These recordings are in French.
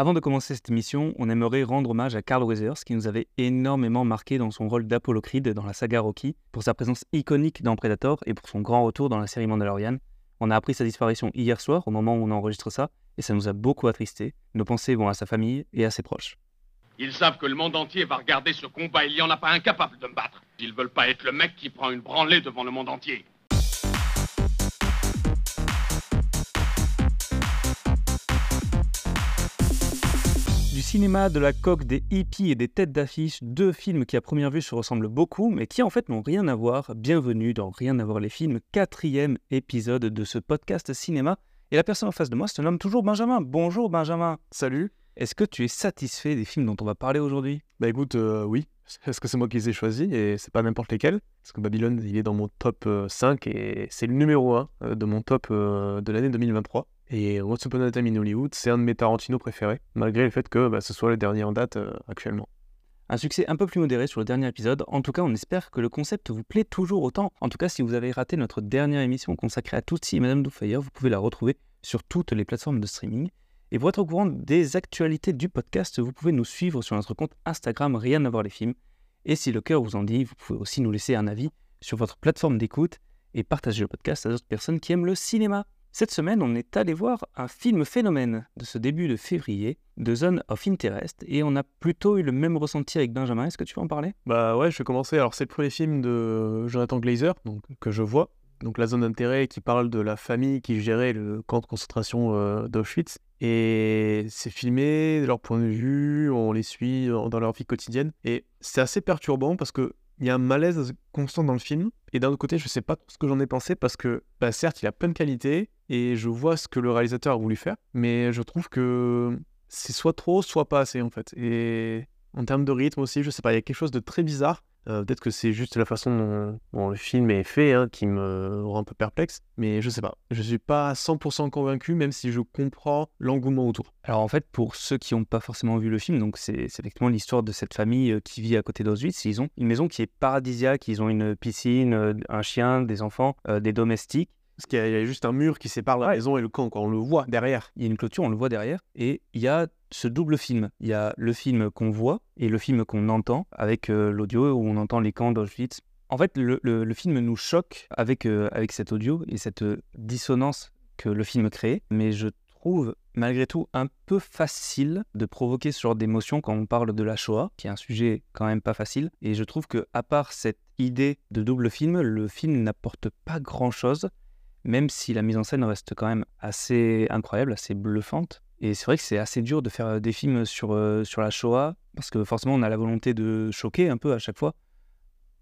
Avant de commencer cette émission, on aimerait rendre hommage à Carl Weathers, qui nous avait énormément marqué dans son rôle d'Apollo Creed dans la saga Rocky, pour sa présence iconique dans Predator et pour son grand retour dans la série Mandalorian. On a appris sa disparition hier soir, au moment où on enregistre ça, et ça nous a beaucoup attristés. Nos pensées vont à sa famille et à ses proches. Ils savent que le monde entier va regarder ce combat. Il n'y en a pas incapable de me battre. Ils veulent pas être le mec qui prend une branlée devant le monde entier. Cinéma, de la coque, des hippies et des têtes d'affiche, deux films qui à première vue se ressemblent beaucoup, mais qui en fait n'ont rien à voir. Bienvenue dans Rien à voir les films, quatrième épisode de ce podcast cinéma. Et la personne en face de moi se nomme toujours Benjamin. Bonjour Benjamin. Salut. Est-ce que tu es satisfait des films dont on va parler aujourd'hui? Bah écoute, euh, oui. Est-ce que c'est moi qui les ai choisis? Et c'est pas n'importe lesquels Parce que Babylone, il est dans mon top euh, 5 et c'est le numéro 1 euh, de mon top euh, de l'année 2023. Et Once Upon a Time in Hollywood, c'est un de mes Tarantino préférés, malgré le fait que bah, ce soit le dernier en date euh, actuellement. Un succès un peu plus modéré sur le dernier épisode. En tout cas, on espère que le concept vous plaît toujours autant. En tout cas, si vous avez raté notre dernière émission consacrée à Tootsie et Madame Doubtfire, vous pouvez la retrouver sur toutes les plateformes de streaming. Et pour être au courant des actualités du podcast, vous pouvez nous suivre sur notre compte Instagram Rien à voir les films. Et si le cœur vous en dit, vous pouvez aussi nous laisser un avis sur votre plateforme d'écoute et partager le podcast à d'autres personnes qui aiment le cinéma. Cette semaine, on est allé voir un film phénomène de ce début de février, The Zone of Interest, et on a plutôt eu le même ressenti avec Benjamin. Est-ce que tu veux en parler? Bah ouais, je vais commencer. Alors c'est le premier film de Jonathan Glazer donc, que je vois. Donc la zone d'intérêt qui parle de la famille qui gérait le camp de concentration euh, d'Auschwitz. Et c'est filmé de leur point de vue, on les suit dans leur vie quotidienne. Et c'est assez perturbant parce que il y a un malaise constant dans le film. Et d'un autre côté, je sais pas ce que j'en ai pensé parce que, bah, certes, il a plein de qualités et je vois ce que le réalisateur a voulu faire, mais je trouve que c'est soit trop, soit pas assez en fait. Et en termes de rythme aussi, je sais pas, il y a quelque chose de très bizarre. Euh, Peut-être que c'est juste la façon dont, dont le film est fait hein, qui me rend un peu perplexe, mais je sais pas. Je suis pas 100% convaincu, même si je comprends l'engouement autour. Alors en fait, pour ceux qui n'ont pas forcément vu le film, donc c'est effectivement l'histoire de cette famille euh, qui vit à côté d'Auschwitz. Ils ont une maison qui est paradisiaque, ils ont une piscine, euh, un chien, des enfants, euh, des domestiques. Parce qu'il y, a- il y a juste un mur qui sépare la maison et le camp, quoi. On le voit derrière. Il y a une clôture, on le voit derrière, et il y a ce double film. Il y a le film qu'on voit et le film qu'on entend avec euh, l'audio où on entend les camps d'Auschwitz. En fait, le, le- film nous choque avec, euh, avec cet audio et cette euh, dissonance que le film crée, mais je trouve malgré tout un peu facile de provoquer ce genre d'émotion quand on parle de la Shoah, qui est un sujet quand même pas facile. Et je trouve que à part cette idée de double film, le film n'apporte pas grand-chose même si la mise en scène reste quand même assez incroyable, assez bluffante. Et c'est vrai que c'est assez dur de faire des films sur, euh, sur la Shoah, parce que forcément on a la volonté de choquer un peu à chaque fois.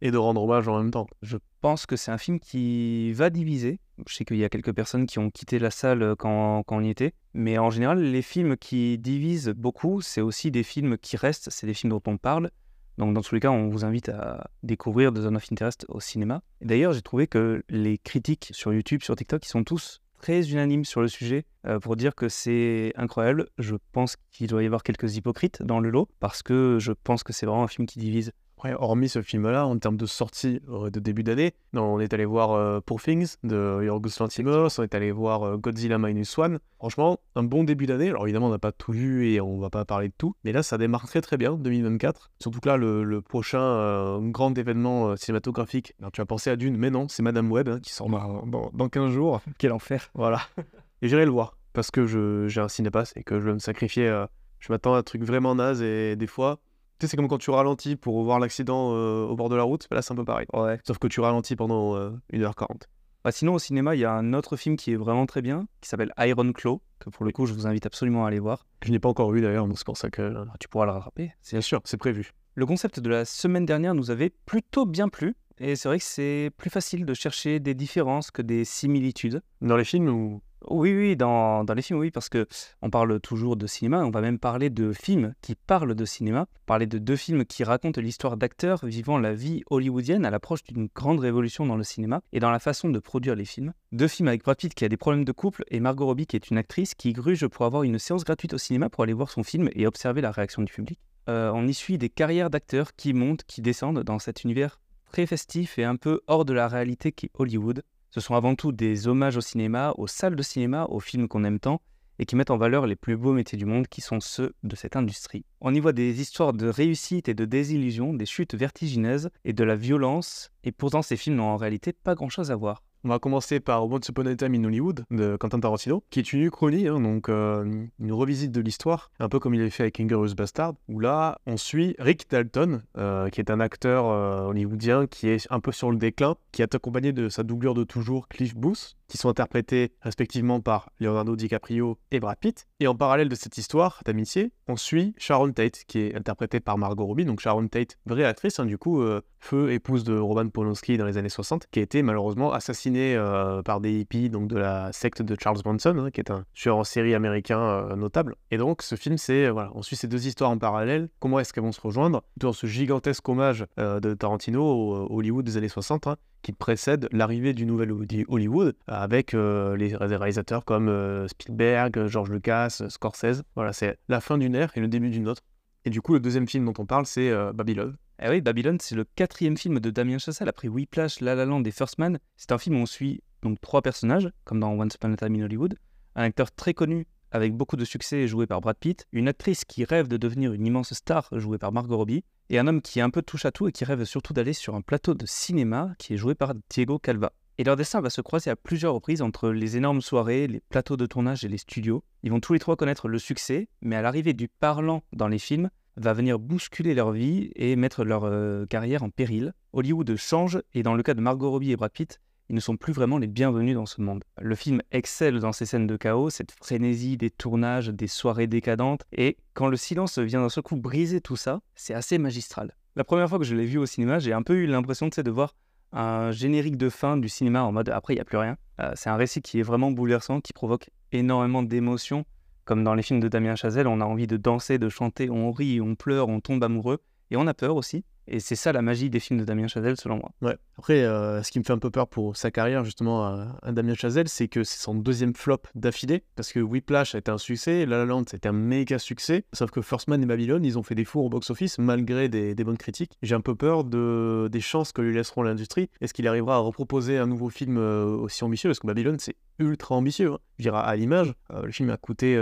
Et de rendre hommage en même temps. Je pense que c'est un film qui va diviser. Je sais qu'il y a quelques personnes qui ont quitté la salle quand, quand on y était. Mais en général, les films qui divisent beaucoup, c'est aussi des films qui restent, c'est des films dont on parle. Donc dans tous les cas, on vous invite à découvrir The Zone of Interest au cinéma. D'ailleurs, j'ai trouvé que les critiques sur YouTube, sur TikTok, ils sont tous très unanimes sur le sujet euh, pour dire que c'est incroyable. Je pense qu'il doit y avoir quelques hypocrites dans le lot parce que je pense que c'est vraiment un film qui divise. Après, hormis ce film-là, en termes de sortie euh, de début d'année, on est allé voir euh, Poor Things de Yorgos Lanthimos, on est allé voir euh, Godzilla Minus One. Franchement, un bon début d'année. Alors évidemment, on n'a pas tout vu et on va pas parler de tout, mais là, ça démarre très très bien, 2024. Surtout que là, le, le prochain grand événement cinématographique, alors tu as pensé à Dune, mais non, c'est Madame Web hein, qui sort dans, dans, dans 15 jours. Quel enfer Voilà. Et j'irai le voir parce que j'ai un cinépass et que je veux me sacrifier. je m'attends à un truc vraiment naze et des fois, tu sais, c'est comme quand tu ralentis pour voir l'accident euh, au bord de la route. Là, c'est un peu pareil. Ouais. Sauf que tu ralentis pendant euh, 1h40. Bah, sinon, au cinéma, il y a un autre film qui est vraiment très bien, qui s'appelle Iron Claw, que pour le coup, je vous invite absolument à aller voir. Je n'ai pas encore vu d'ailleurs, donc c'est pour ça que. Ah, Tu pourras le rattraper. Bien sûr, c'est prévu. Le concept de la semaine dernière nous avait plutôt bien plu. Et c'est vrai que c'est plus facile de chercher des différences que des similitudes. Dans les films où. Oui, oui, dans, les films, oui, parce que on parle toujours de cinéma, on va même parler de films qui parlent de cinéma, parler de deux films qui racontent l'histoire d'acteurs vivant la vie hollywoodienne à l'approche d'une grande révolution dans le cinéma et dans la façon de produire les films. Deux films avec Brad Pitt qui a des problèmes de couple et Margot Robbie qui est une actrice qui gruge pour avoir une séance gratuite au cinéma pour aller voir son film et observer la réaction du public. Euh, on y suit des carrières d'acteurs qui montent, qui descendent dans cet univers très festif et un peu hors de la réalité qu'est Hollywood. Ce sont avant tout des hommages au cinéma, aux salles de cinéma, aux films qu'on aime tant, et qui mettent en valeur les plus beaux métiers du monde qui sont ceux de cette industrie. On y voit des histoires de réussite et de désillusion, des chutes vertigineuses et de la violence, et pourtant ces films n'ont en réalité pas grand-chose à voir. On va commencer par Once Upon a Time in Hollywood de Quentin Tarantino, qui est une uchronie, hein, donc euh, une revisite de l'histoire, un peu comme il avait fait avec Inglourious Bastard, où là on suit Rick Dalton, euh, qui est un acteur euh, hollywoodien qui est un peu sur le déclin, qui est accompagné de sa doublure de toujours Cliff Booth, qui sont interprétés respectivement par Leonardo DiCaprio et Brad Pitt. Et en parallèle de cette histoire d'amitié, on suit Sharon Tate, qui est interprétée par Margot Robbie. Donc Sharon Tate, vraie actrice, hein, du coup, euh, feu épouse de Roman Polanski dans les années 60, qui a été malheureusement assassinée euh, par des hippies donc de la secte de Charles Manson, hein, qui est un tueur en série américain euh, notable. Et donc ce film, c'est voilà, on suit ces deux histoires en parallèle. Comment est-ce qu'elles vont se rejoindre? Dans ce gigantesque hommage de Tarantino au Hollywood des années 60, hein, qui précède l'arrivée du nouvel Hollywood avec euh, les réalisateurs comme euh, Spielberg, George Lucas, Scorsese. Voilà, c'est la fin d'une ère et le début d'une autre. Et du coup, le deuxième film dont on parle, c'est euh, Babylone. Eh oui, Babylone, c'est le quatrième film de Damien Chazelle après Whiplash, La La Land et First Man. C'est un film où on suit donc trois personnages, comme dans Once Upon a Time in Hollywood. Un acteur très connu avec beaucoup de succès joué par Brad Pitt, une actrice qui rêve de devenir une immense star jouée par Margot Robbie, et un homme qui est un peu touche à tout et qui rêve surtout d'aller sur un plateau de cinéma qui est joué par Diego Calva. Et leur destin va se croiser à plusieurs reprises entre les énormes soirées, les plateaux de tournage et les studios. Ils vont tous les trois connaître le succès, mais à l'arrivée du parlant dans les films, va venir bousculer leur vie et mettre leur euh, carrière en péril. Hollywood change, et dans le cas de Margot Robbie et Brad Pitt, ils ne sont plus vraiment les bienvenus dans ce monde. Le film excelle dans ces scènes de chaos, cette frénésie des tournages, des soirées décadentes, et quand le silence vient d'un seul coup briser tout ça, c'est assez magistral. La première fois que je l'ai vu au cinéma, j'ai un peu eu l'impression de voir un générique de fin du cinéma en mode après il n'y a plus rien. Euh, c'est un récit qui est vraiment bouleversant, qui provoque énormément d'émotions. Comme dans les films de Damien Chazelle, on a envie de danser, de chanter, on rit, on pleure, on tombe amoureux, et on a peur aussi. Et c'est ça la magie des films de Damien Chazelle, selon moi. Ouais. Après, euh, ce qui me fait un peu peur pour sa carrière, justement, à, Damien Chazelle, c'est que c'est son deuxième flop d'affilée. Parce que Whiplash a été un succès, La La Land, c'était un méga succès. Sauf que First Man et Babylon, ils ont fait des fours au box-office, malgré des, bonnes critiques. J'ai un peu peur de, des chances que lui laisseront l'industrie. Est-ce qu'il arrivera à reproposer un nouveau film euh, aussi ambitieux? Parce que Babylon, c'est ultra ambitieux. Hein. Je à l'image, euh, le film a coûté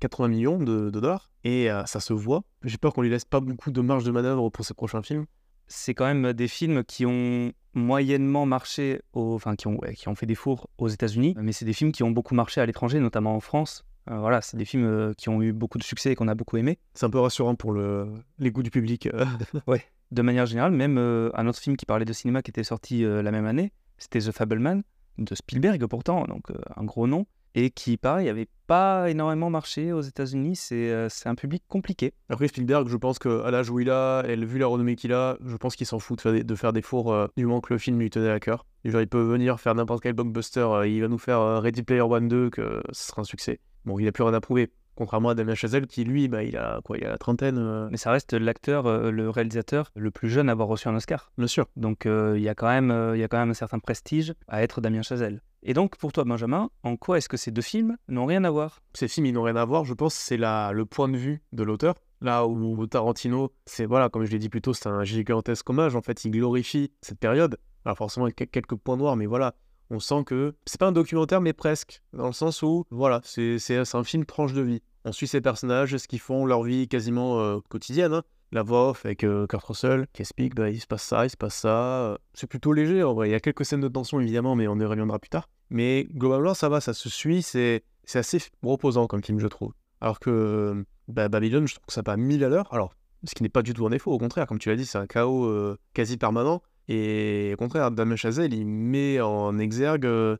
80 millions de, dollars et euh, ça se voit. J'ai peur qu'on lui laisse pas beaucoup de marge de manœuvre pour ses prochains films. C'est quand même des films qui ont moyennement marché, enfin qui ont, qui ont fait des fours aux États-Unis, mais c'est des films qui ont beaucoup marché à l'étranger, notamment en France. Euh, voilà, c'est des films euh, qui ont eu beaucoup de succès et qu'on a beaucoup aimé. C'est un peu rassurant pour le, les goûts du public. ouais. De manière générale, même un autre film qui parlait de cinéma qui était sorti la même année, c'était The Fableman de Spielberg pourtant, donc un gros nom et qui, pareil, n'avait pas énormément marché aux États-Unis. Euh, c'est un public compliqué. Après, Spielberg, je pense qu'à l'âge où il a, et vu la renommée qu'il a, je pense qu'il s'en fout de faire des, de faire des fours euh, du moment que le film lui tenait à cœur. Genre, il peut venir faire n'importe quel blockbuster, euh, il va nous faire Ready Player One 2, que ce sera un succès. Bon, il n'a plus rien à prouver. Contrairement à Damien Chazelle, qui lui, bah, il a quoi Il a la trentaine. Mais ça reste l'acteur, le réalisateur le plus jeune à avoir reçu un Oscar. Bien sûr. Donc il y a quand même, il y a quand même un certain prestige à être Damien Chazelle. Et donc pour toi, Benjamin, en quoi est-ce que ces deux films n'ont rien à voir? Ces films, ils n'ont rien à voir. Je pense c'est le point de vue de l'auteur. Là où Tarantino, c'est voilà, comme je l'ai dit plus tôt, c'est un gigantesque hommage. En fait, il glorifie cette période. Alors forcément, avec quelques points noirs, mais voilà, on sent que c'est pas un documentaire, mais presque, dans le sens où, voilà, c'est un film tranche de vie. On suit ces personnages, ce qu'ils font, leur vie quasiment euh, quotidienne. Hein. La voix off avec euh, Kurt Russell qui explique bah, il se passe ça, il se passe ça. C'est plutôt léger en vrai. Il y a quelques scènes de tension évidemment, mais on y reviendra plus tard. Mais globalement, ça va, ça se suit. C'est assez reposant comme film, je trouve. Alors que bah, Babylon, je trouve que ça pas mille à l'heure. Alors, ce qui n'est pas du tout un défaut, au contraire, comme tu l'as dit, c'est un chaos euh, quasi permanent. Et au contraire, Damien Chazelle, il met en exergue euh,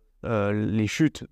les chutes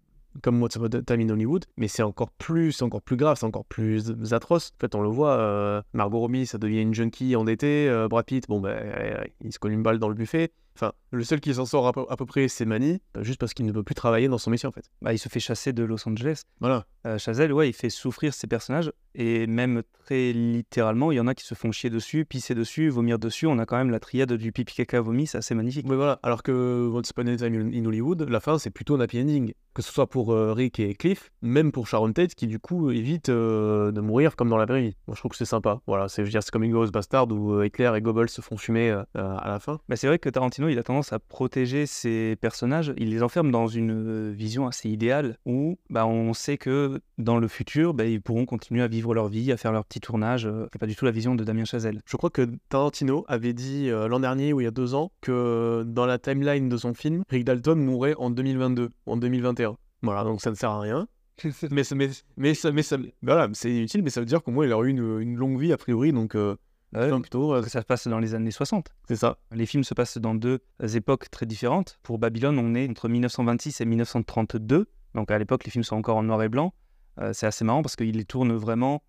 comme What's Up Time in Hollywood, mais c'est encore plus, encore plus grave, c'est encore plus atroce. En fait, on le voit, euh, Margot Robbie, ça devient une junkie endettée, euh, Brad Pitt, bon ben, il se colle une balle dans le buffet. Enfin, le seul qui s'en sort à peu, près, c'est Manny, bah, juste parce qu'il ne peut plus travailler dans son métier en fait. Bah, il se fait chasser de Los Angeles. Voilà. Euh, Chazelle, ouais, il fait souffrir ses personnages et même très littéralement, il y en a qui se font chier dessus, pisser dessus, vomir dessus. On a quand même la triade du pipi caca vomi, c'est assez magnifique. Mais voilà, alors que Once Upon a Time in Hollywood, la fin c'est plutôt un happy ending. Que ce soit pour euh, Rick et Cliff, même pour Sharon Tate qui du coup évite euh, de mourir comme dans la vraie vie. Moi je trouve que c'est sympa. Voilà, c'est comme une grosse Bastard où Hitler et Goebbels se font fumer à la fin. Bah, c'est vrai que Tarantino il a tendance à protéger ses personnages, il les enferme dans une vision assez idéale où bah, on sait que que dans le futur, bah, ils pourront continuer à vivre leur vie, à faire leur petit tournage. Euh, C'est pas du tout la vision de Damien Chazelle. Je crois que Tarantino avait dit euh, l'an dernier ou il y a deux ans que dans la timeline de son film, Rick Dalton mourrait en 2022 ou en 2021. Voilà, donc ça ne sert à rien. mais, ça- mais, mais, ça- mais, ça- voilà, c'est inutile, mais ça veut dire qu'au moins il aurait eu une, une longue vie a priori, donc euh, Ouais, enfin, plutôt, euh, ça se passe dans les années 60. c'est ça. Les films se passent dans deux époques très différentes. Pour Babylone, on est entre 1926 et 1932. Donc à l'époque, les films sont encore en noir et blanc. Euh, c'est assez marrant parce qu'ils les tournent vraiment,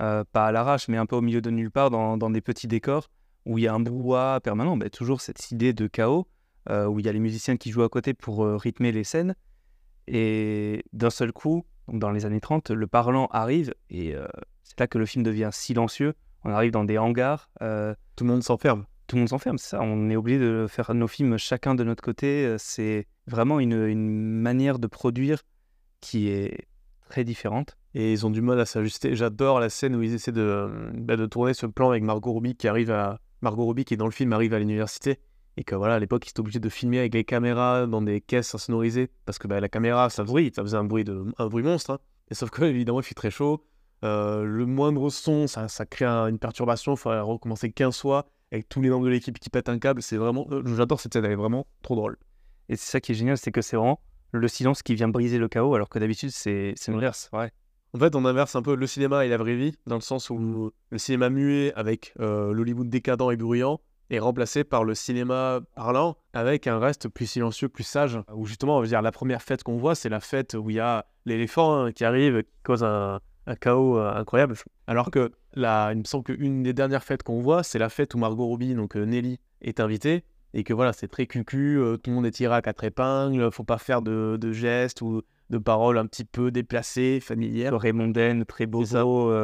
euh, pas à l'arrache, mais un peu au milieu de nulle part, dans, dans des petits décors où il y a un brouhaha permanent. Ben, toujours cette idée de chaos, euh, où il y a les musiciens qui jouent à côté pour euh, rythmer les scènes. Et d'un seul coup, donc dans les années 30, le parlant arrive et euh, c'est là que le film devient silencieux. On arrive dans des hangars. Tout le monde s'enferme. tout le monde s'enferme, c'est ça. On est obligé de faire nos films chacun de notre côté. C'est vraiment une, une manière de produire qui est très différente. Et ils ont du mal à s'ajuster. J'adore la scène où ils essaient de, bah, de tourner ce plan avec Margot Robbie qui arrive à Margot Robbie qui dans le film arrive à l'université et que voilà à l'époque ils étaient obligés de filmer avec les caméras dans des caisses insonorisées parce que bah, la caméra ça bruit, ça faisait un bruit de un bruit monstre. hein. Et sauf que évidemment il fait très chaud. Euh, le moindre son ça, ça crée un- une perturbation. Il faudrait recommencer 15 fois avec tous les membres de l'équipe qui pètent un câble. C'est vraiment euh, j'adore cette scène, elle est vraiment trop drôle. Et c'est ça qui est génial, c'est que c'est vraiment le silence qui vient briser le chaos, alors que d'habitude, c'est l'inverse. Ouais. En fait, on inverse un peu le cinéma et la vraie vie, dans le sens où le cinéma muet avec euh, l'Hollywood décadent et bruyant est remplacé par le cinéma parlant avec un reste plus silencieux, plus sage. Où justement, on va dire la première fête qu'on voit, c'est la fête où il y a l'éléphant hein, qui arrive, qui cause un, un chaos euh, incroyable. Alors que là, il me semble qu'une des dernières fêtes qu'on voit, c'est la fête où Margot Robbie, donc euh, Nelly, est invitée. Et que voilà, c'est très cucu, euh, tout le monde est tiré à quatre épingles, faut pas faire de, de gestes ou de paroles un petit peu déplacées, familières. Très mondaine, très beau,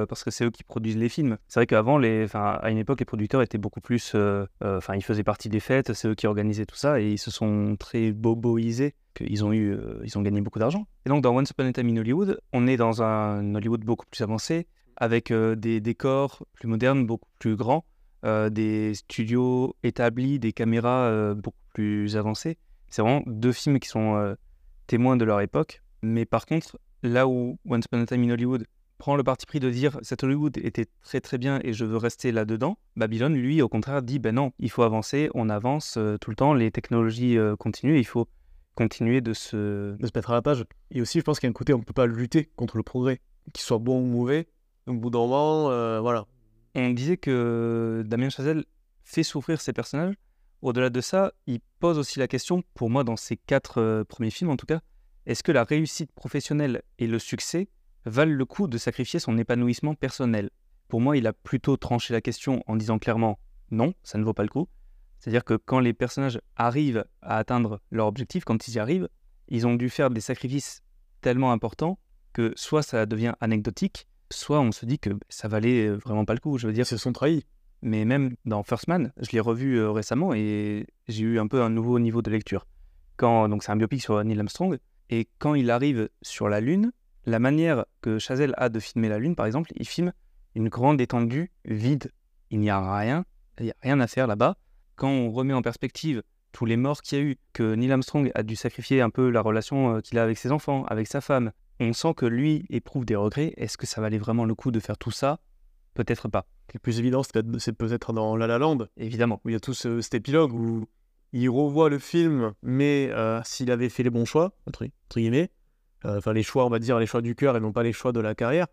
parce que c'est eux qui produisent les films. C'est vrai qu'avant, les, à une époque, les producteurs étaient beaucoup plus. euh, euh, Enfin, ils faisaient partie des fêtes, c'est eux qui organisaient tout ça, et ils se sont très boboisés. qu'ils ont eu, euh, ils ont gagné beaucoup d'argent. Et donc, dans Once Upon a Time in Hollywood, on est dans un Hollywood beaucoup plus avancé, avec des décors plus modernes, beaucoup plus grands, euh, des studios établis, des caméras euh, beaucoup plus avancées. C'est vraiment deux films qui sont euh, témoins de leur époque. Mais par contre, là où Once Upon a Time in Hollywood prend le parti pris de dire cet Hollywood était très très bien et je veux rester là-dedans, Babylone, lui, au contraire, dit ben non, il faut avancer, on avance tout le temps, les technologies continuent, il faut continuer de se... de se mettre à la page. Et aussi, je pense qu'il y a un côté, on ne peut pas lutter contre le progrès, qu'il soit bon ou mauvais. Au bout d'un moment, voilà. On disait que Damien Chazelle fait souffrir ses personnages. Au-delà de ça, il pose aussi la question, pour moi, dans ses quatre euh, premiers films en tout cas, est-ce que la réussite professionnelle et le succès valent le coup de sacrifier son épanouissement personnel? Pour moi, il a plutôt tranché la question en disant clairement non, ça ne vaut pas le coup. C'est-à-dire que quand les personnages arrivent à atteindre leur objectif, quand ils y arrivent, ils ont dû faire des sacrifices tellement importants que soit ça devient anecdotique, soit on se dit que ça valait vraiment pas le coup. Je veux dire, Ils se sont trahis. mais même dans First Man, je l'ai revu euh, récemment et j'ai eu un peu un nouveau niveau de lecture. Quand donc c'est un biopic sur Neil Armstrong et quand il arrive sur la Lune, la manière que Chazelle a de filmer la Lune, par exemple, il filme une grande étendue vide. Il n'y a rien, il n'y a rien à faire là-bas. Quand on remet en perspective tous les morts qu'il y a eu, que Neil Armstrong a dû sacrifier un peu la relation qu'il a avec ses enfants, avec sa femme, on sent que lui éprouve des regrets. Est-ce que ça valait vraiment le coup de faire tout ça? Peut-être pas, Le plus évident, c'est peut-être- dans La La Land, évidemment. où il y a tout ce- cet épilogue où il revoit le film, mais euh, s'il avait fait les bons choix, entre, entre guillemets, euh, enfin les choix, on va dire les choix du cœur et non pas les choix de la carrière,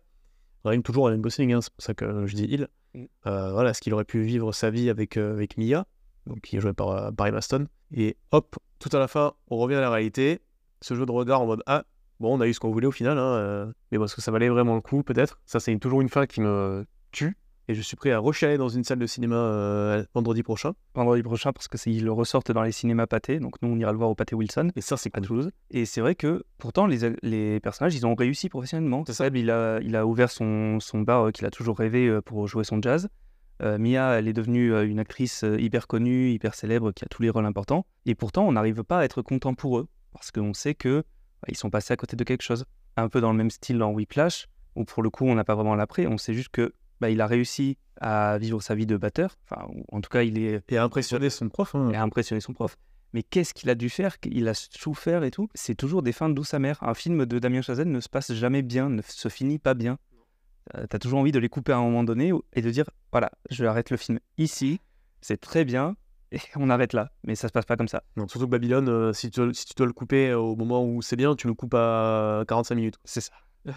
rime toujours Ryan Gosling, hein, c'est pour ça que je dis il. Mm. Euh, voilà, est-ce qu'il aurait pu vivre sa vie avec, euh, avec Mia, donc, qui est jouée par Barry Maston, et hop, tout à la fin, on revient à la réalité, ce jeu de regard en mode ah, bon, on a eu ce qu'on voulait au final, hein, euh, mais est-ce que ça valait vraiment le coup, peut-être? Ça, c'est toujours une fin qui me tue, et je suis prêt à rechialer dans une salle de cinéma euh, vendredi prochain. vendredi prochain parce que ils le ressortent dans les cinémas pâtés. Donc nous, on ira le voir au pâté Wilson Et ça, c'est à cool. Toulouse. Et c'est vrai que pourtant, les, les personnages, ils ont réussi professionnellement. Seb, il a, il a ouvert son, son bar euh, qu'il a toujours rêvé euh, pour jouer son jazz. Mia, elle est devenue une actrice hyper connue, hyper célèbre, qui a tous les rôles importants. Et pourtant, on n'arrive pas à être content pour eux parce qu'on sait que ils sont passés à côté de quelque chose. Un peu dans le même style dans Whiplash, où pour le coup, on n'a pas vraiment l'après. On sait juste que bah, il a réussi à vivre sa vie de batteur. Enfin, en tout cas, il est Et à impressionner son prof. hein. et a impressionné son prof. mais qu'est-ce qu'il a dû faire? Il a souffert et tout. C'est toujours des fins douces amères. Un film de Damien Chazelle ne se passe jamais bien, ne se finit pas bien. Euh, T'as toujours envie de les couper à un moment donné et de dire voilà, je arrête le film ici, c'est très bien, et on arrête là. Mais ça se passe pas comme ça. Non, surtout que Babylone, euh, si, tu, si tu dois le couper euh, au moment où c'est bien, tu le coupes à 45 minutes. C'est ça.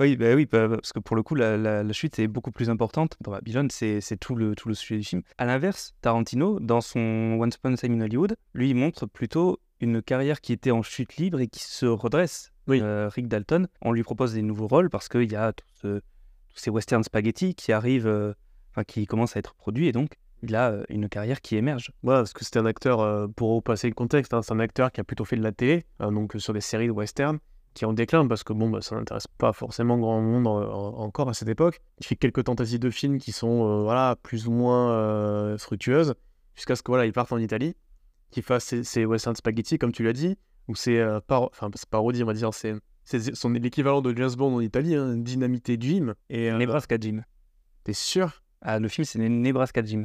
Oui, bah oui, bah, parce que pour le coup, la, la- la chute est beaucoup plus importante. Dans Babylone, c'est c'est tout le, tout le sujet du film. À l'inverse, Tarantino, dans son Once Upon a Time in Hollywood, lui, il montre plutôt une carrière qui était en chute libre et qui se redresse. Oui. Euh, Rick Dalton, on lui propose des nouveaux rôles parce qu'il y a tout ce- tous ces western spaghetti qui arrivent, euh, enfin, qui commencent à être produits et donc il a euh, une carrière qui émerge. Ouais, parce que c'était un acteur, euh, pour repasser le contexte, hein, c'est un acteur qui a plutôt fait de la télé, euh, donc euh, sur des séries de western, qui est en déclin parce que bon, bah, ça n'intéresse pas forcément grand monde en- en- encore à cette époque. Il fait quelques tentatives de films qui sont euh, voilà, plus ou moins euh, fructueuses, jusqu'à ce que voilà, il parte en Italie, qu'il fasse ses, ses western spaghetti, comme tu l'as dit, ou c'est euh, par... enfin, c'est parodie, on va dire, c'est c'est l'équivalent de James Bond en Italie, hein, Dynamité Jim. Et euh, Nebraska Jim. t'es sûr? Ah, le film, c'est Nebraska Jim.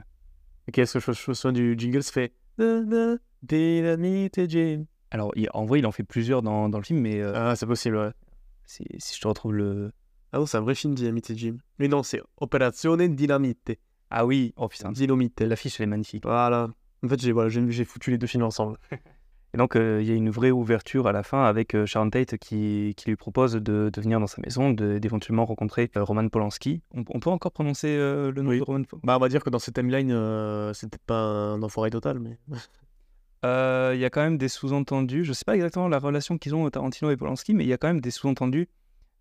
Et Qu'est-ce que je souviens du jingle se fait Na, na, Dynamite Jim. Alors, il- en vrai, il en fait plusieurs dans, dans le film, mais euh, Ah, c'est possible, ouais. si, si je te retrouve le. Ah non, c'est un vrai film Dynamite Jim. Mais non, c'est Operazione Dynamite. Ah oui, oh putain, Dynamite. l'affiche, elle est magnifique. Voilà. En fait, j'ai voilà, j'ai j'ai foutu les deux films ensemble. Et donc, euh, il y a une vraie ouverture à la fin avec euh, Sharon Tate qui, qui lui propose de, de venir dans sa maison, d'éventuellement rencontrer euh, Roman Polanski. On, on peut encore prononcer le nom Oui. de Roman Polanski Bah, on va dire que dans cette timeline, c'était pas un enfoiré total, mais. Euh, Il y a quand même des sous-entendus. Je sais pas exactement la relation qu'ils ont, Tarantino et Polanski, mais il y a quand même des sous-entendus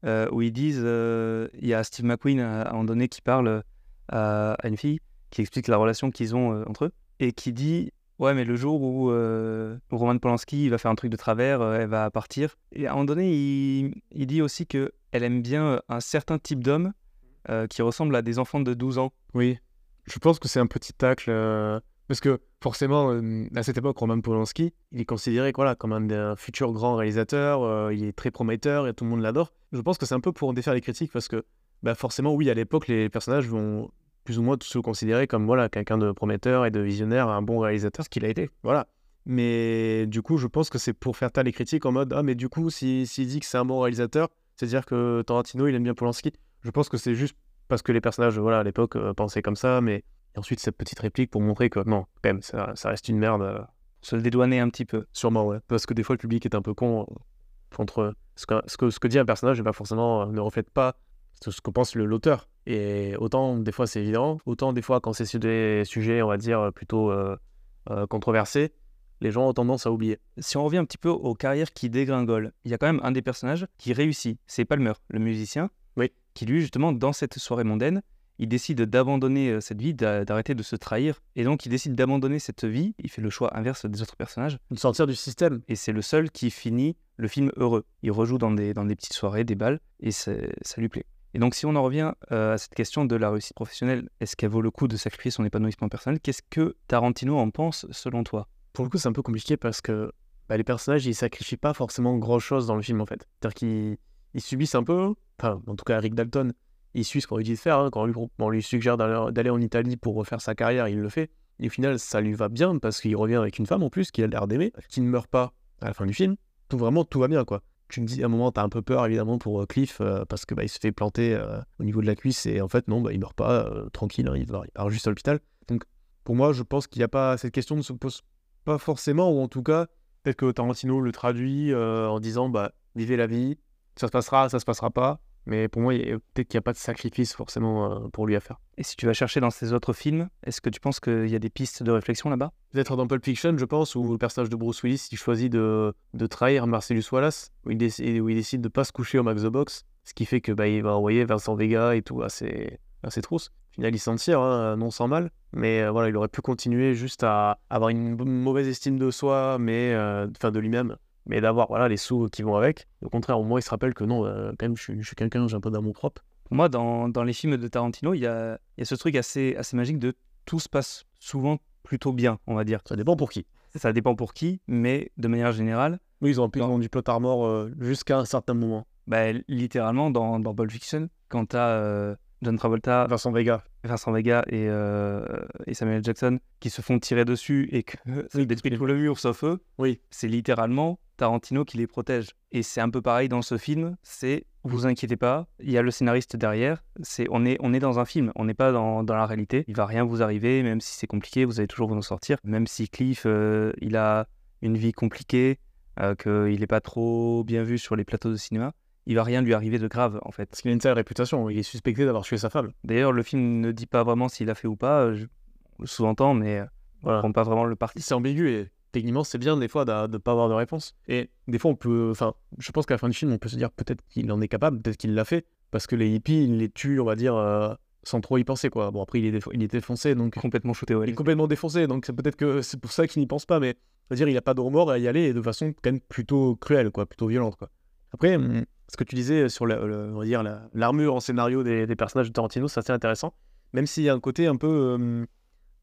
euh, où ils disent. euh, Il y a Steve McQueen à, à un moment donné qui parle à, à une fille, qui explique la relation qu'ils ont entre eux, et qui dit Ouais, mais le jour où, euh, Roman Polanski va faire un truc de travers, euh, elle va partir. Et à un moment donné, il, dit aussi que elle aime bien un certain type d'homme euh, qui ressemble à des enfants de 12 ans. Oui. Je pense que c'est un petit tacle. Parce que forcément, à cette époque, Roman Polanski, il est considéré comme un, un futur grand réalisateur. il est très prometteur et tout le monde l'adore. Je pense que c'est un peu pour défaire les critiques parce que bah, forcément, oui, à l'époque, les personnages vont plus ou moins tous se considérer comme voilà, quelqu'un de prometteur et de visionnaire, un bon réalisateur, ce qu'il a été. Voilà. Mais du coup, je pense que c'est pour faire taire les critiques en mode Ah, mais du coup, s'il si, s'il dit que c'est un bon réalisateur, c'est-à-dire que Tarantino, il aime bien Polanski. Je pense que c'est juste parce que les personnages, voilà, à l'époque, euh, pensaient comme ça, mais et ensuite cette petite réplique pour montrer que non, quand même, ça, ça reste une merde. euh, Se le dédouaner un petit peu. sûrement, ouais. Parce que des fois, le public est un peu con euh, contre ce que, ce que, ce que dit un personnage, et pas forcément, euh, ne reflète pas ce que pense le- l'auteur. Et autant, des fois, c'est évident, autant, des fois, quand c'est sur des sujets, on va dire, plutôt euh, euh, controversés, les gens ont tendance à oublier. si on revient un petit peu aux carrières qui dégringolent, il y a quand même un des personnages qui réussit. C'est Palmer, le musicien, Oui. qui lui, justement, dans cette soirée mondaine, il décide d'abandonner euh, cette vie, d'a- d'arrêter de se trahir. Et donc, il décide d'abandonner cette vie. Il fait le choix inverse des autres personnages. De sortir du système. Et c'est le seul qui finit le film heureux. Il rejoue dans des, dans des petites soirées, des balles, et ça lui plaît. Et donc, si on en revient euh, à cette question de la réussite professionnelle, est-ce qu'elle vaut le coup de sacrifier son épanouissement personnel? Qu'est-ce que Tarantino en pense, selon toi? Pour le coup, c'est un peu compliqué parce que bah, les personnages, ils sacrifient pas forcément grand-chose dans le film, en fait. C'est-à-dire qu'ils ils subissent un peu, enfin, en tout cas, Rick Dalton, il suit ce qu'on lui dit de faire. hein. Quand on lui, suggère d'aller en Italie pour refaire sa carrière, il le fait. Et au final, ça lui va bien parce qu'il revient avec une femme en plus, qu'il a l'air d'aimer, qui ne meurt pas à la fin du film. Tout vraiment, tout va bien, quoi. Tu me dis, à un moment, t'as un peu peur, évidemment, pour euh, Cliff, euh, parce que bah, il se fait planter euh, au niveau de la cuisse, et en fait, non, bah, il meurt pas, tranquille, hein, il, va, juste à l'hôpital. Donc, pour moi, je pense qu'il n'y a pas. Cette question ne se pose pas forcément, ou en tout cas, peut-être que Tarantino le traduit en disant, bah, vivez la vie, ça se passera, ça se passera pas. Mais pour moi, peut-être qu'il n'y a pas de sacrifice forcément euh, pour lui à faire. Et si tu vas chercher dans ses autres films, est-ce que tu penses qu'il y a des pistes de réflexion là-bas? Peut-être dans Pulp Fiction, je pense, où le personnage de Bruce Willis, il choisit de, de trahir Marcellus Wallace, où il, décide, où il décide de pas se coucher au Max the Box, ce qui fait que bah, il va envoyer Vincent Vega et tout à ses, à ses trousses. Au final, il s'en tire, hein, non sans mal, mais euh, voilà, il aurait pu continuer juste à avoir une mauvaise estime de soi, mais euh, enfin de lui-même, mais d'avoir voilà les sous qui vont avec. Au contraire, au moins, il se rappelle que non, euh, quand même, je suis, je suis quelqu'un, j'ai un peu d'amour propre. Pour moi, dans, dans les films de Tarantino, il y a, il y a ce truc assez, assez magique de tout se passe souvent plutôt bien, on va dire. Ça dépend pour qui. Ça dépend pour qui, mais de manière générale, Oui, ils ont ils ont du plot armor euh, jusqu'à un certain moment. bah, littéralement, dans, dans Pulp Fiction, quand tu as John Travolta, Vincent Vega. Vincent Vega et, euh, et Samuel Jackson qui se font tirer dessus et que détruisent tout le mur sauf eux, Oui. c'est littéralement Tarantino qui les protège. Et c'est un peu pareil dans ce film, c'est vous inquiétez pas, il y a le scénariste derrière, c'est on est, on est dans un film, on n'est pas dans, dans la réalité, il va rien vous arriver, même si c'est compliqué, vous allez toujours vous en sortir, même si Cliff, euh, il a une vie compliquée, euh, qu'il n'est pas trop bien vu sur les plateaux de cinéma, il va rien lui arriver de grave en fait. Parce qu'il a une sale réputation. Il est suspecté d'avoir tué sa femme. D'ailleurs, le film ne dit pas vraiment s'il a fait ou pas, je le sous-entends, mais euh, on Voilà. prend pas vraiment le parti. C'est ambigu et techniquement, c'est bien des fois de ne pas avoir de réponse. Et des fois, on peut. Enfin, je pense qu'à la fin du film, on peut se dire peut-être qu'il en est capable, peut-être qu'il l'a fait. Parce que les hippies, il les tue, on va dire, euh, sans trop y penser, quoi. Bon, après, il est, défo- il est défoncé, donc. Complètement shooté, ouais. Il est complètement défoncé, donc peut-être que c'est pour ça qu'il n'y pense pas, mais je veux dire, il n'a pas de remords à y aller et de façon quand même plutôt cruelle, quoi, plutôt violente, quoi. Après, hum, ce que tu disais sur le- on va dire la- l'armure en scénario des, des personnages de Tarantino, c'est assez intéressant, même s'il y a un côté un peu hum,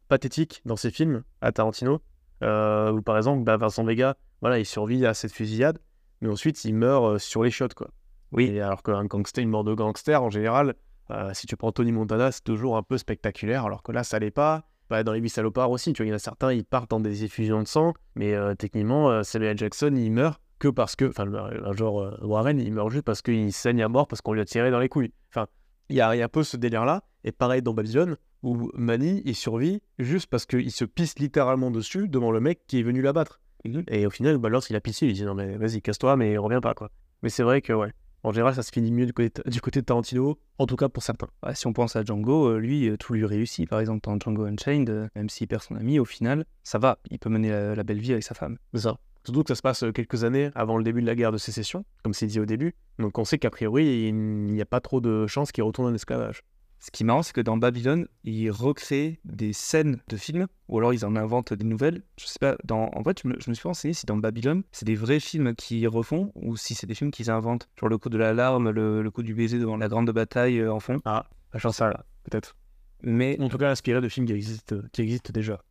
pathétique dans ces films à Tarantino, euh, où par exemple, bah, Vincent Vega, voilà, il survit à cette fusillade, mais ensuite il meurt euh, sur les shots, quoi. Oui. Et alors qu'un gangster, une mort de gangster, en général, euh, si tu prends Tony Montana, c'est toujours un peu spectaculaire, alors que là, ça l'est pas. Bah, dans les 8 salopards aussi, tu vois, il y en a certains, ils partent dans des effusions de sang, mais euh, techniquement, Samuel Jackson, il meurt que parce que, enfin, un genre euh, Warren, il meurt juste parce qu'il saigne à mort parce qu'on lui a tiré dans les couilles. Enfin, il y a, il y a un peu ce délire-là, et pareil dans Babylone, où Manny, il survit juste parce qu'il se pisse littéralement dessus devant le mec qui est venu l'abattre. Mhm. Et au final, bah, lorsqu'il a pissé, il dit non, mais vas-y, casse-toi, mais reviens pas, quoi. Mais c'est vrai que, ouais, en général, ça se finit mieux du côté, du côté de Tarantino, en tout cas pour certains. Ouais, si on pense à Django, euh, lui, euh, tout lui réussit. Par exemple, dans Django Unchained, même s'il perd son ami, au final, ça va. Il peut mener la, la belle vie avec sa femme. C'est ça. Surtout que ça se passe euh, quelques années avant le début de la guerre de sécession, comme c'est dit au début. Donc on sait qu'a priori, il n'y a pas trop de chances qu'il retourne en esclavage. Ce qui est marrant, c'est que dans Babylone, ils recréent des scènes de films, ou alors ils en inventent des nouvelles. Je sais pas, dans... en fait, je me, je me suis renseigné si dans Babylone, c'est des vrais films qu'ils refont, ou si c'est des films qu'ils inventent. Genre le coup de l'alarme, le, le coup du baiser devant la grande bataille euh, en fond. Ah, la chance ça, là, peut-être. Mais En tout cas, inspiré de films qui existent, qui existent déjà.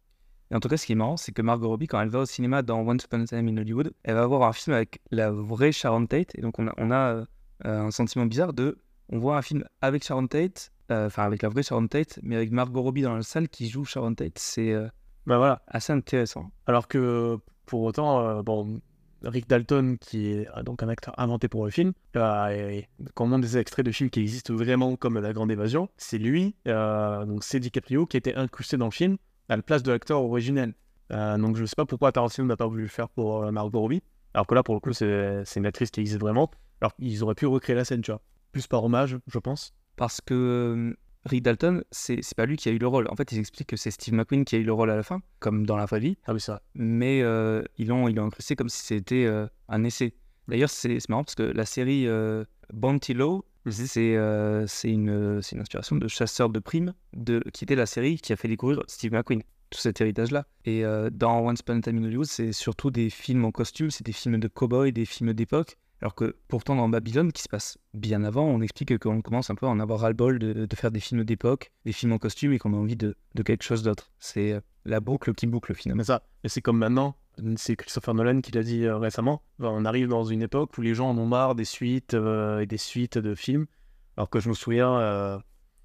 Et en tout cas, ce qui est marrant, c'est que Margot Robbie, quand elle va au cinéma dans Once Upon a Time in Hollywood, elle va voir un film avec la vraie Sharon Tate. Et donc, on a, on a euh, un sentiment bizarre de. On voit un film avec Sharon Tate, euh, enfin avec la vraie Sharon Tate, mais avec Margot Robbie dans la salle qui joue Sharon Tate. C'est euh, Bah voilà. assez intéressant. Alors que pour autant, euh, bon, Rick Dalton, qui est euh, donc un acteur inventé pour le film, euh, et- quand on montre des extraits de films qui existent vraiment comme La Grande Évasion, c'est lui, euh, donc c'est DiCaprio, qui a été incrusté dans le film à la place de l'acteur originel. Euh, donc je sais pas pourquoi Tarantino n'a pas voulu le faire pour euh, Margot Robbie, alors que là pour le coup c'est une actrice qui existe vraiment. Alors ils auraient pu recréer la scène, tu vois. Plus par hommage, je pense. Parce que euh, Rick Dalton, c'est pas lui qui a eu le rôle. En fait, ils expliquent que c'est Steve McQueen qui a eu le rôle à la fin, comme dans la vraie vie. Ah oui, c'est vrai. mais euh, ils l'ont incrusté comme si c'était euh, un essai. D'ailleurs, c'est c'est marrant parce que la série euh, Bounty Law, c'est euh, une, c'est une inspiration de Chasseur de primes, de, qui était la série qui a fait découvrir Steve McQueen, tout cet héritage-là. Et euh, dans Once Upon a Time in Hollywood, c'est surtout des films en costume, c'est des films de cow-boy, des films d'époque. Alors que pourtant dans Babylone, qui se passe bien avant, on explique qu'on commence un peu à en avoir ras-le-bol de, de faire des films d'époque, des films en costume et qu'on a envie de, de quelque chose d'autre. C'est euh, la boucle qui boucle finalement. Mais ça, et c'est comme maintenant, c'est Christopher Nolan qui l'a dit euh, récemment. On arrive dans une époque où les gens en ont marre des suites euh, et des suites de films. Alors que je me souviens, euh,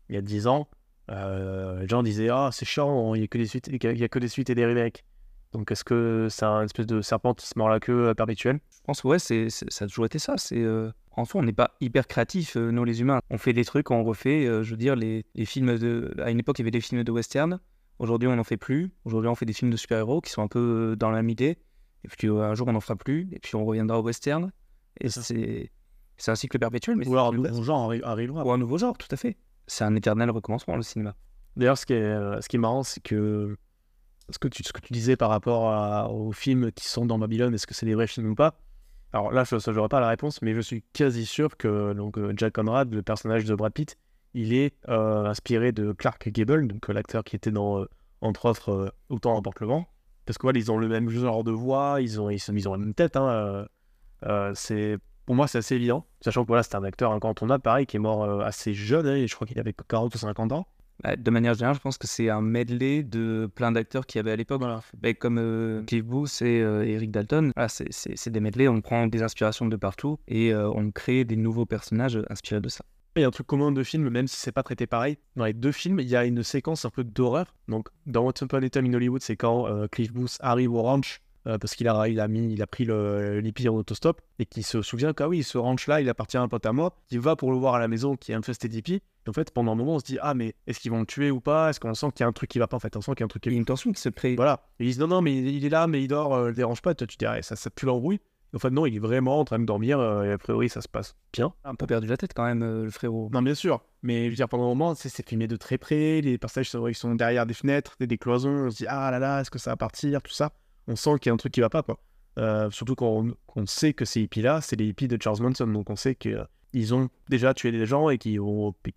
il y a 10 ans, les gens disaient Ah, c'est chiant, il n'y a, que des suites- il y a que des suites et des remakes. Donc est-ce que c'est un espèce de serpent qui se mord la queue perpétuelle Je pense que ouais, c'est, ça a toujours été ça. C'est, en soi, on n'est pas hyper créatifs, nous les humains. On fait des trucs, on refait. je veux dire, les, les films de. À une époque, il y avait des films de western. Aujourd'hui, on n'en fait plus. Aujourd'hui, on fait des films de super-héros qui sont un peu euh, dans la même idée. Et puis euh, un jour, on n'en fera plus. Et puis on reviendra au western. Et C'est un cycle perpétuel. Mais Ou alors un nouveau genre arri- arrivera. ou un nouveau genre, tout à fait. C'est un éternel recommencement, le cinéma. D'ailleurs, ce, qui est, euh, ce qui est marrant, c'est que ce que, tu, ce que tu disais par rapport à- aux films qui sont dans Babylone, est-ce que c'est des vrais films ou pas? Alors là, je n'aurai pas la réponse, mais je suis quasi sûr que donc, Jack Conrad, le personnage de Brad Pitt, il est euh, inspiré de Clark Gable, donc euh, l'acteur qui était dans, euh, entre autres, euh, Autant emporte le vent. Parce que voilà, ils ont le même genre de voix, ils ont, ils, ils la même tête. hein, c'est, pour moi, c'est assez évident. Sachant que voilà, c'est un acteur incontournable, pareil, qui est mort assez jeune, hein, je crois qu'il avait 40 ou 50 ans. Bah, De manière générale, je pense que c'est un medley de plein d'acteurs qu'il y avait à l'époque. Voilà. Ben, comme euh, Cliff Booth et Eric Dalton, voilà, c'est- des medleys, on prend des inspirations de partout et on crée des nouveaux personnages inspirés de ça. Il y a un truc commun de films, même si c'est pas traité pareil. Dans les deux films, il y a une séquence un peu d'horreur. Donc, dans Once Upon a Time in Hollywood, c'est quand euh, Cliff Booth arrive au ranch euh, parce qu'il a, il a, mis, il a pris le, en autostop et qu'il se souvient qu'ah oui, ce ranch-là, il appartient à un pote à moi. Il va pour le voir à la maison qui est infesté d'hippies. Et en fait, pendant un moment, on se dit Ah, mais est-ce qu'ils vont le tuer ou pas? Est-ce qu'on sent qu'il y a un truc qui va pas? En fait, on sent qu'il y a un truc qui Il y a une tension qui se crée. Voilà. Et ils disent Non, non, mais il est là, mais il dort, euh, le dérange pas. Toi, tu dirais Ça, ça pue l'embrouille. En fait, non, il est vraiment en train de dormir euh, et a priori, ça se passe bien. Un peu perdu la tête quand même, euh, le frérot. Non, bien sûr. Mais je veux dire, pendant un moment, c'est filmé de très près. Les personnages sont, ils sont derrière des fenêtres, des, des cloisons. On se dit Ah là là, est-ce que ça va partir Tout ça. On sent qu'il y a un truc qui va pas, quoi. Euh, surtout quand on, sait que ces hippies-là, c'est les hippies de Charles Manson. Donc on sait qu'ils ont déjà tué des gens et qu'ils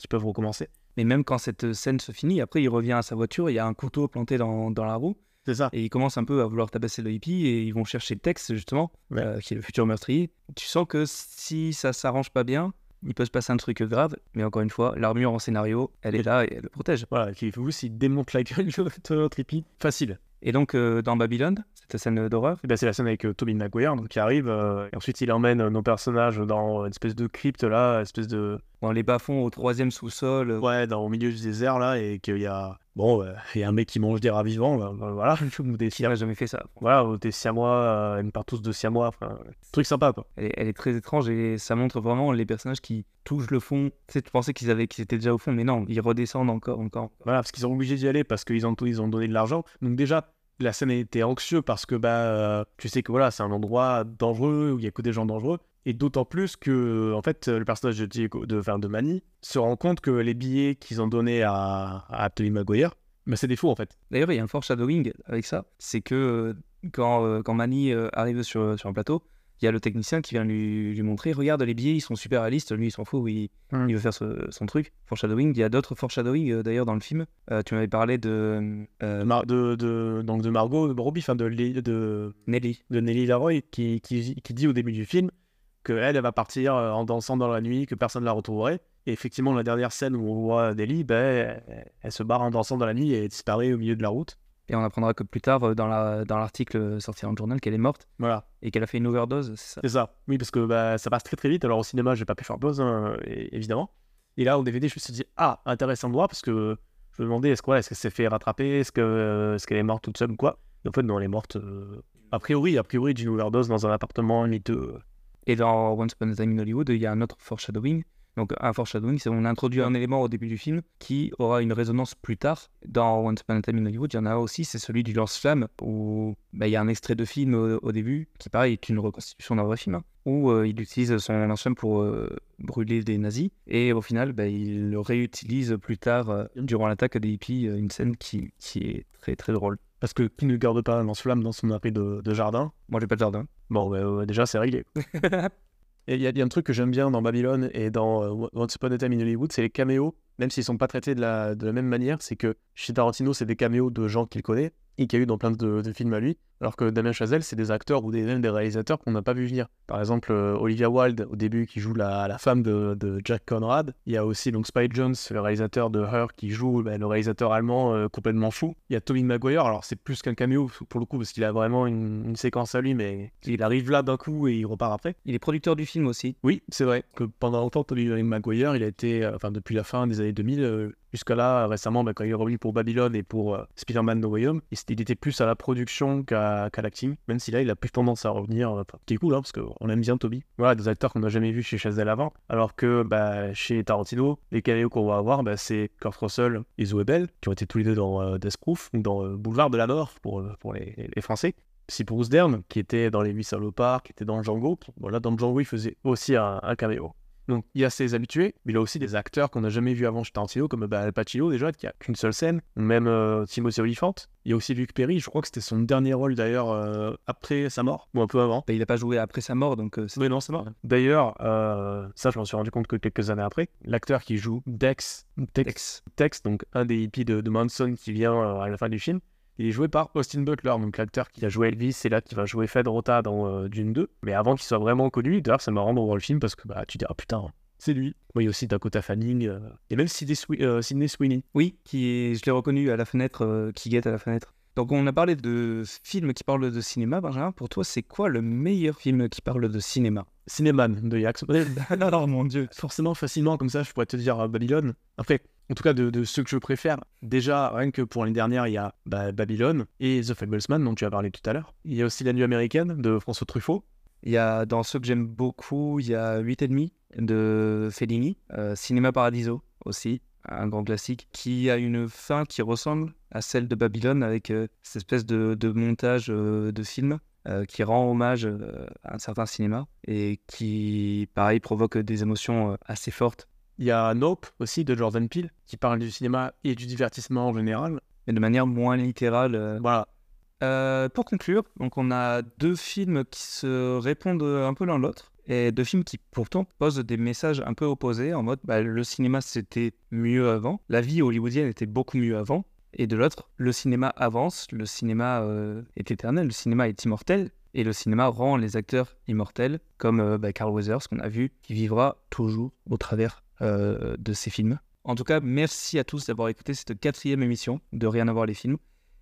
peuvent recommencer. Mais même quand cette scène se finit, après il revient à sa voiture, il y a un couteau planté dans, dans la roue, C'est ça. et il commence un peu à vouloir tabasser le hippie, et ils vont chercher Tex, justement, Ouais. euh, qui est le futur meurtrier. Tu sens que si ça s'arrange pas bien, il peut se passer un truc grave, mais encore une fois, l'armure en scénario, elle est là et elle le protège. Voilà, Cliff Booth, il démonte la gueule de notre hippie. Facile. Et donc, euh, dans Babylone, cette scène d'horreur, Et ben, c'est la scène avec euh, Tobey Maguire donc, qui arrive. euh, et ensuite, il emmène euh, nos personnages dans une espèce de crypte là, une espèce de. dans les bas-fonds au troisième sous-sol, Ouais, dans, au milieu du désert là, et qu'il y a. Bon, euh, il y a un mec qui mange des rats vivants, bah, bah, voilà, ou des qui n'a jamais fait ça. Voilà, ou des siamois, euh, une partouze de siamois, enfin, truc sympa quoi. Elle est, elle est très étrange et ça montre vraiment les personnages qui touchent le fond. Tu sais, tu pensais qu'ils avaient, qu'ils étaient déjà au fond, mais non, ils redescendent encore, encore. Voilà, parce qu'ils sont obligés d'y aller parce qu'ils ont, ils ont donné de l'argent. Donc déjà, la scène était anxieux parce que bah, euh, tu sais que voilà, c'est un endroit dangereux où il y a que des gens dangereux. Et d'autant plus que, en fait, le personnage de, Diego, de, enfin, de Manny se rend compte que les billets qu'ils ont donnés à, à Maguire, bah, c'est des faux en fait. D'ailleurs, il y a un foreshadowing avec ça. C'est que euh, quand, euh, quand Manny euh, arrive sur, sur un plateau, il y a le technicien qui vient lui, lui montrer Regarde, les billets, ils sont super réalistes. Lui, il s'en fout, il, Mm. il veut faire ce- son truc. Foreshadowing. Il y a d'autres foreshadowing d'ailleurs dans le film. Euh, tu m'avais parlé de euh, Mar- de, de, donc de Margot de Robbie, enfin de, de, Nelly. de Nelly Laroy, qui, qui, qui dit au début du film qu'elle, elle va partir euh, en dansant dans la nuit, que personne ne la retrouverait. Et effectivement, la dernière scène où on voit Nelly, ben, elle, se barre en dansant dans la nuit et disparaît au milieu de la route. Et on apprendra que plus tard, euh, dans la- dans l'article sorti dans le journal, qu'elle est morte Voilà, et qu'elle a fait une overdose. C'est ça? c'est ça. Oui, parce que bah, ça passe très très vite. Alors au cinéma, j'ai pas pu faire pause, hein, évidemment. Et là, au DVD, je me suis dit, ah, intéressant de voir, parce que je me demandais, est-ce quoi, est-ce qu'elle s'est fait rattraper, est-ce que, euh, est-ce qu'elle est morte toute seule ou quoi? Et en fait, non, elle est morte. euh, A priori, a priori, d'une overdose dans un appartement miteux. Et dans Once Upon a Time in Hollywood, il y a un autre foreshadowing. Donc, un foreshadowing, c'est on introduit un élément au début du film qui aura une résonance plus tard. Dans Once Upon a Time in Hollywood, il y en a aussi, c'est celui du lance-flamme, où bah, il y a un extrait de film au, début, qui pareil est une reconstitution d'un vrai film, hein, où euh, il utilise son lance-flamme pour euh, brûler des nazis. Et au final, bah, il le réutilise plus tard, euh, durant l'attaque des hippies, une scène qui, qui est très très drôle. Parce que qui ne garde pas un lance-flamme dans son abri de, de jardin Moi, j'ai pas de jardin. Bon, bah, déjà, c'est réglé. Et il y, a- il y a un truc que j'aime bien dans Babylone et dans euh, Once Upon a Time in Hollywood, c'est les caméos, même s'ils sont pas traités de la, de la même manière. C'est que chez Tarantino, c'est des caméos de gens qu'il connaît et qu'il y a eu dans plein de, de films à lui, alors que Damien Chazelle, c'est des acteurs ou des, même des réalisateurs qu'on n'a pas vu venir. Par exemple, euh, Olivia Wilde, au début, qui joue la, la femme de, de Jack Conrad. Il y a aussi donc Spike Jones, le réalisateur de Her, qui joue bah, le réalisateur allemand euh, complètement fou. Il y a Tommy Maguire, alors c'est plus qu'un caméo pour le coup, parce qu'il a vraiment une, une séquence à lui, mais il arrive là d'un coup et il repart après. Il est producteur du film aussi. Oui, c'est vrai que pendant longtemps, Tobey Maguire, il a été, euh, enfin depuis la fin des années 2000, euh, jusqu'à là, récemment, bah, quand il est revenu pour Babylone et pour euh, Spider-Man No Way Home, il, était plus à la production qu'à qu'à l'acting, même si là, il a plus tendance à revenir, euh, enfin, qui est cool, hein, parce qu'on aime bien Toby. Voilà, des acteurs qu'on n'a jamais vus chez Chazelle avant, alors que bah, chez Tarantino, les caméos qu'on va avoir, bah, c'est Kurt Russell et Zoé Bell, qui ont été tous les deux dans euh, Death Proof, dans euh, Boulevard de la Mort, pour, les, Français. C'est Bruce Dern, qui était dans Les Huit Salopards, qui était dans Django. Bon, là, dans Django, il faisait aussi un, un. Donc, il y a ses habitués, mais il a aussi des acteurs qu'on n'a jamais vus avant chez Tarantino, comme bah, Al Pacino, déjà, qui a qu'une seule scène, ou même euh, Timothy Olyphant. Il y a aussi Luc Perry, je crois que c'était son dernier rôle d'ailleurs euh, après sa mort, ou un peu avant. Bah, il n'a pas joué après sa mort, donc euh, c'est- Oui, non, c'est mort. D'ailleurs, euh, ça, je m'en suis rendu compte que quelques années après, l'acteur qui joue Dex, Tex, Tex. Tex, donc un des hippies de, de Manson qui vient euh, à la fin du film, il est joué par Austin Butler, donc l'acteur qui a joué Elvis, c'est là qui va jouer Fed Rota dans euh, Dune 2. Mais avant qu'il soit vraiment connu, d'ailleurs, c'est marrant de voir le film parce que bah, tu dis, ah putain, c'est lui. A aussi Dakota Fanning, euh, et même Sidney, euh, Sydney Sweeney. Oui, qui est, je l'ai reconnu à la fenêtre, euh, qui guette à la fenêtre. Donc on a parlé de films qui parlent de cinéma, Benjamin. Pour toi, c'est quoi le meilleur film qui parle de cinéma? Cinéman de Yax. Non, non, mon Dieu. Forcément, facilement, comme ça, je pourrais te dire Babylone. Après, en tout cas, de, ceux que je préfère, déjà, rien que pour l'année dernière, il y a bah, Babylone et The Fablesman, dont tu as parlé tout à l'heure. Il y a aussi La Nuit américaine de François Truffaut. Il y a, dans ceux que j'aime beaucoup, il y a 8 et demi de Fellini, euh, Cinéma Paradiso aussi, un grand classique, qui a une fin qui ressemble à celle de Babylone avec euh, cette espèce de, montage euh, de film qui rend hommage à un certain cinéma et qui, pareil, provoque des émotions assez fortes. Il y a Nope aussi de Jordan Peele, qui parle du cinéma et du divertissement en général. mais de manière moins littérale. euh. Voilà. Euh, pour conclure, donc on a deux films qui se répondent un peu l'un l'autre et deux films qui pourtant posent des messages un peu opposés en mode bah, le cinéma c'était mieux avant, la vie hollywoodienne était beaucoup mieux avant et de l'autre le cinéma avance, le cinéma euh, est éternel, le cinéma est immortel et le cinéma rend les acteurs immortels comme euh, bah, Carl Weathers qu'on a vu qui vivra toujours au travers de ces films. En tout cas, merci à tous d'avoir écouté cette quatrième émission de Rien à voir les films.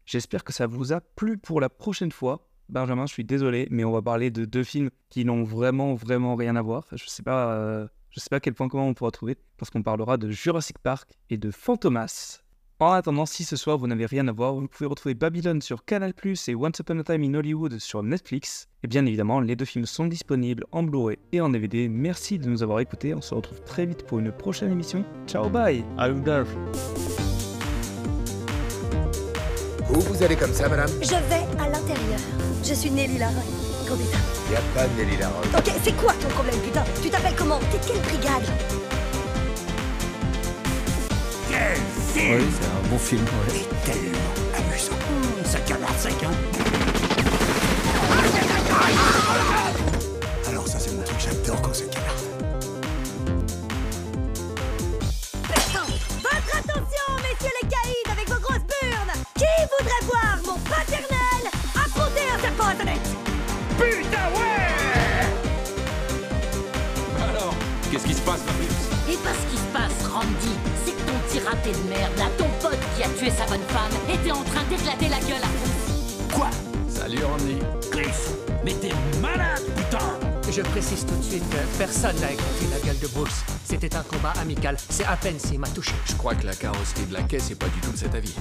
J'espère que ça vous a plu pour la prochaine fois. Benjamin, je suis désolé, mais on va parler de deux films qui n'ont vraiment, vraiment rien à voir. Je sais euh, sais pas à quel point comment on pourra trouver, parce qu'on parlera de Jurassic Park et de Fantomas. En attendant, si ce soir vous n'avez rien à voir, vous pouvez retrouver Babylone sur Canal+ et Once Upon a Time in Hollywood sur Netflix. Et bien évidemment, les deux films sont disponibles en Blu-ray et en DVD. Merci de nous avoir écoutés. On se retrouve très vite pour une prochaine émission. Ciao, bye. À Où vous allez comme ça, madame? Je vais à l'intérieur. Je suis Nelly Laroy. Candidat. Y a pas de Nelly Laroy. Ok, c'est quoi ton problème, putain? Tu t'appelles comment? T'es quelle brigade? Oui, c'est un bon film. ouais. Tellement amusant. Ça canarde sec, hein Alors ça, c'est mon truc, j'adore quand ça canarde. Votre attention, messieurs les caïds, avec vos grosses burnes Qui voudrait voir mon paternel affronter un serpent à sonnette Alors, qu'est-ce qui se passe, Fabrice Et pas ce qui se passe, Randy, c'est petit raté de merde, là, ton pote qui a tué sa bonne femme, était en train d'éclater la gueule à. Quoi? Salut, Randy. Chris, mais t'es malade, putain Je précise tout de suite que personne n'a écouté la gueule de Bruce. C'était un combat amical. C'est à peine s'il m'a touché. Je crois que la carrosserie de la caisse est pas du tout de cet avis.